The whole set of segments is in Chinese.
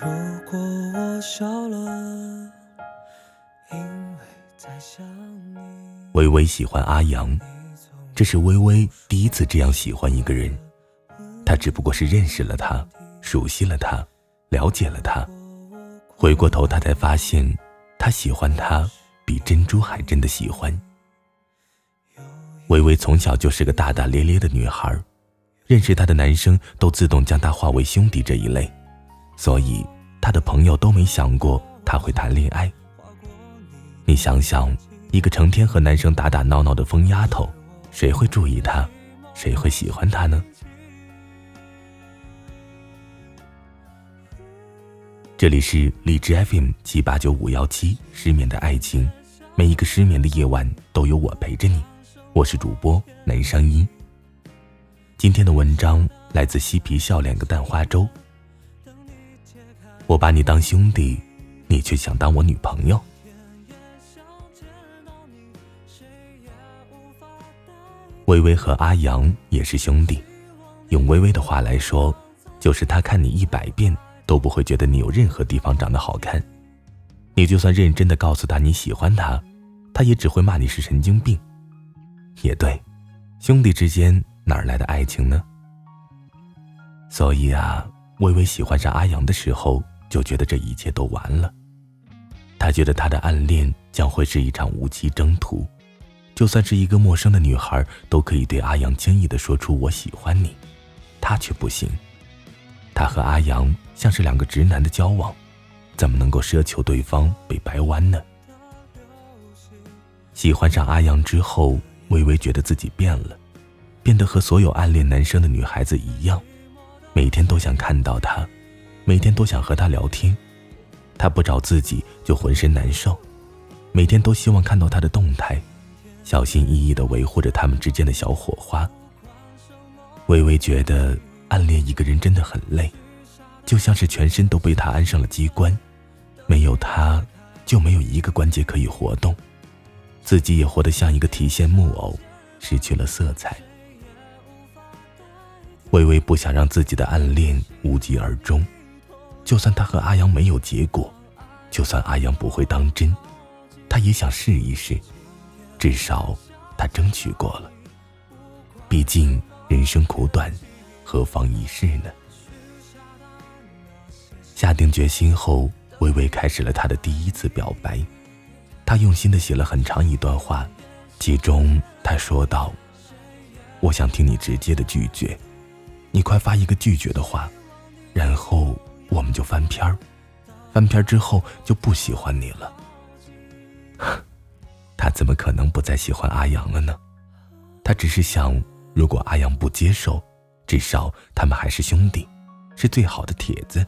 如果我笑了，因为在想你。微微喜欢阿阳，这是微微第一次这样喜欢一个人。他只不过是认识了他，熟悉了他，了解了他。回过头，他才发现，他喜欢他比珍珠还真的喜欢。微微从小就是个大大咧咧的女孩，认识她的男生都自动将她划为兄弟这一类，所以她的朋友都没想过她会谈恋爱。你想想，一个成天和男生打打闹闹的疯丫头，谁会注意她？谁会喜欢她呢？这里是荔枝 FM 七八九五幺七，失眠的爱情，每一个失眠的夜晚都有我陪着你。我是主播南声音。今天的文章来自嬉皮笑脸的蛋花粥。我把你当兄弟，你却想当我女朋友。微微和阿阳也是兄弟，用微微的话来说，就是他看你一百遍都不会觉得你有任何地方长得好看。你就算认真的告诉他你喜欢他，他也只会骂你是神经病。也对，兄弟之间哪来的爱情呢？所以啊，微微喜欢上阿阳的时候，就觉得这一切都完了。他觉得他的暗恋将会是一场无期征途，就算是一个陌生的女孩，都可以对阿阳轻易的说出“我喜欢你”，他却不行。他和阿阳像是两个直男的交往，怎么能够奢求对方被掰弯呢？喜欢上阿阳之后。微微觉得自己变了，变得和所有暗恋男生的女孩子一样，每天都想看到他，每天都想和他聊天，他不找自己就浑身难受，每天都希望看到他的动态，小心翼翼地维护着他们之间的小火花。微微觉得暗恋一个人真的很累，就像是全身都被他安上了机关，没有他，就没有一个关节可以活动。自己也活得像一个提线木偶，失去了色彩。微微不想让自己的暗恋无疾而终，就算他和阿阳没有结果，就算阿阳不会当真，他也想试一试，至少他争取过了。毕竟人生苦短，何妨一试呢？下定决心后，微微开始了他的第一次表白。他用心的写了很长一段话，其中他说道：“我想听你直接的拒绝，你快发一个拒绝的话，然后我们就翻篇儿，翻篇之后就不喜欢你了。”他怎么可能不再喜欢阿阳了呢？他只是想，如果阿阳不接受，至少他们还是兄弟，是最好的帖子。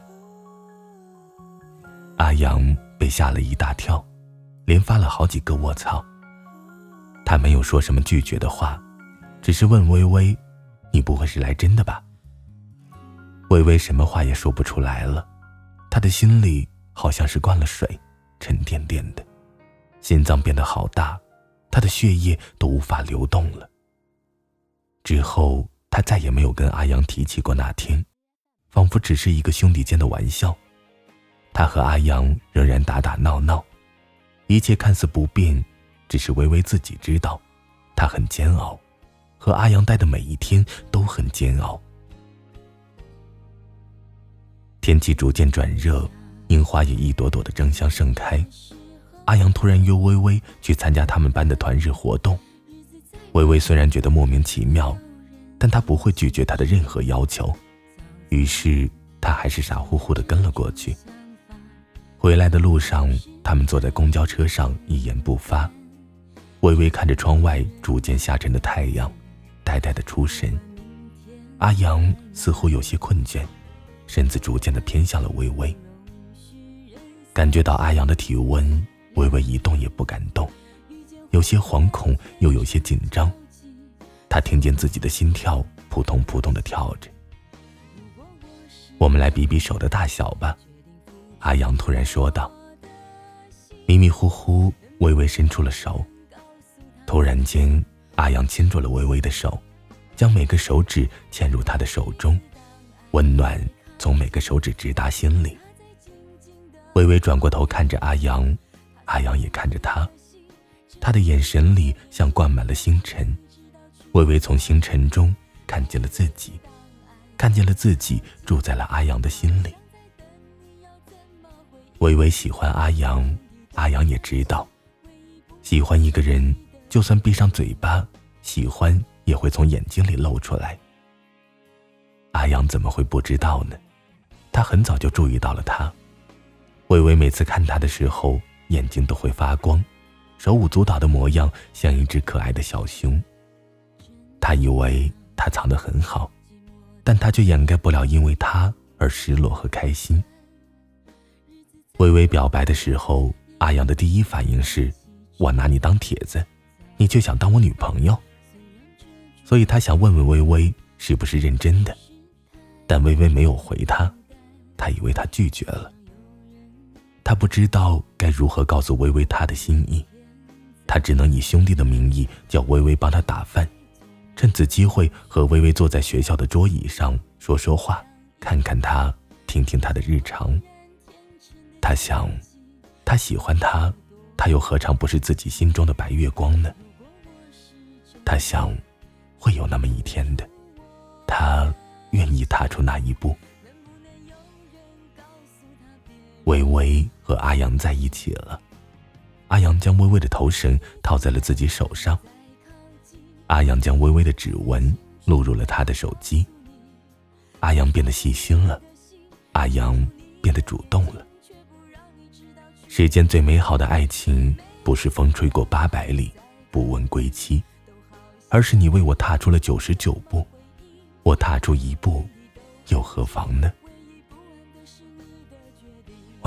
阿阳被吓了一大跳。连发了好几个卧槽。他没有说什么拒绝的话，只是问微微：“你不会是来真的吧？”微微什么话也说不出来了，他的心里好像是灌了水，沉甸甸的，心脏变得好大，他的血液都无法流动了。之后，他再也没有跟阿阳提起过那天，仿佛只是一个兄弟间的玩笑。他和阿阳仍然打打闹闹。一切看似不变，只是微微自己知道，他很煎熬，和阿阳待的每一天都很煎熬。天气逐渐转热，樱花也一朵朵的争相盛开。阿阳突然约微微去参加他们班的团日活动，微微虽然觉得莫名其妙，但她不会拒绝他的任何要求，于是他还是傻乎乎的跟了过去。回来的路上，他们坐在公交车上，一言不发，微微看着窗外逐渐下沉的太阳，呆呆的出神。阿阳似乎有些困倦，身子逐渐的偏向了微微。感觉到阿阳的体温，微微一动也不敢动，有些惶恐又有些紧张。他听见自己的心跳扑通扑通的跳着。我们来比比手的大小吧。阿阳突然说道：“迷迷糊糊，微微伸出了手。突然间，阿阳牵住了微微的手，将每个手指嵌入她的手中，温暖从每个手指直达心里，微微转过头看着阿阳，阿阳也看着他，他的眼神里像灌满了星辰。微微从星辰中看见了自己，看见了自己住在了阿阳的心里。微微喜欢阿阳，阿阳也知道，喜欢一个人，就算闭上嘴巴，喜欢也会从眼睛里露出来。阿阳怎么会不知道呢？他很早就注意到了他。微微每次看他的时候，眼睛都会发光，手舞足蹈的模样像一只可爱的小熊。他以为他藏得很好，但他却掩盖不了因为他而失落和开心。微微表白的时候，阿阳的第一反应是：“我拿你当帖子，你却想当我女朋友。”所以他想问问微微是不是认真的，但微微没有回他，他以为他拒绝了。他不知道该如何告诉微微他的心意，他只能以兄弟的名义叫微微帮他打饭，趁此机会和微微坐在学校的桌椅上说说话，看看他，听听他的日常。他想，他喜欢他，他又何尝不是自己心中的白月光呢？他想，会有那么一天的，他愿意踏出那一步。微微和阿阳在一起了，阿阳将微微的头绳套在了自己手上，阿阳将微微的指纹录入了他的手机。阿阳变得细心了，阿阳变得主动了。世间最美好的爱情，不是风吹过八百里，不问归期，而是你为我踏出了九十九步，我踏出一步，又何妨呢？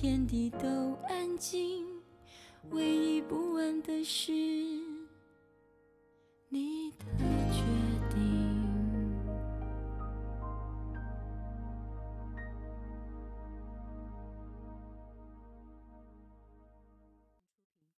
天地都安静，唯一不安的是